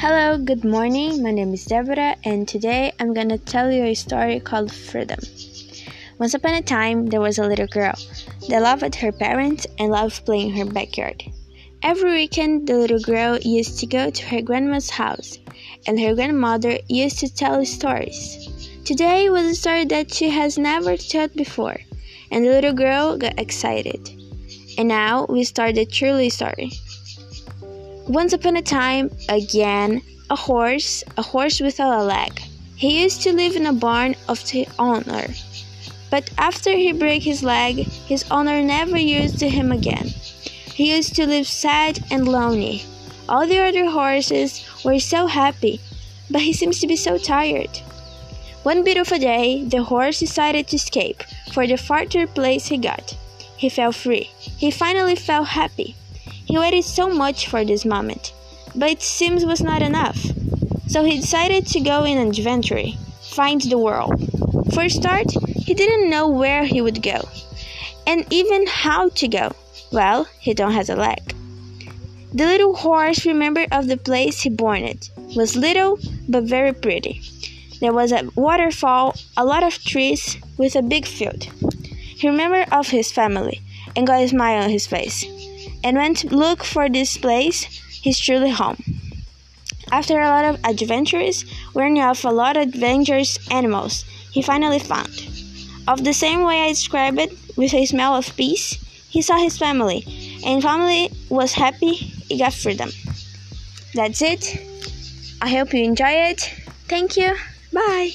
Hello, good morning. My name is Deborah, and today I'm gonna tell you a story called Freedom. Once upon a time, there was a little girl that loved her parents and loved playing in her backyard. Every weekend, the little girl used to go to her grandma's house, and her grandmother used to tell stories. Today was a story that she has never told before, and the little girl got excited. And now we start the truly story. Once upon a time, again, a horse, a horse without a leg. He used to live in a barn of the owner. But after he broke his leg, his owner never used to him again. He used to live sad and lonely. All the other horses were so happy, but he seems to be so tired. One beautiful day, the horse decided to escape for the farther place he got. He felt free. He finally felt happy. He waited so much for this moment, but it seems was not enough. So he decided to go in an adventure, find the world. For a start, he didn't know where he would go, and even how to go. Well, he don't have a leg. The little horse remembered of the place he born it. Was little but very pretty. There was a waterfall, a lot of trees, with a big field. He remembered of his family and got a smile on his face and went to look for this place, his truly home. After a lot of adventures, warning off a lot of dangerous animals, he finally found. Of the same way I described it, with a smell of peace, he saw his family, and family was happy, he got freedom. That's it. I hope you enjoy it. Thank you. Bye.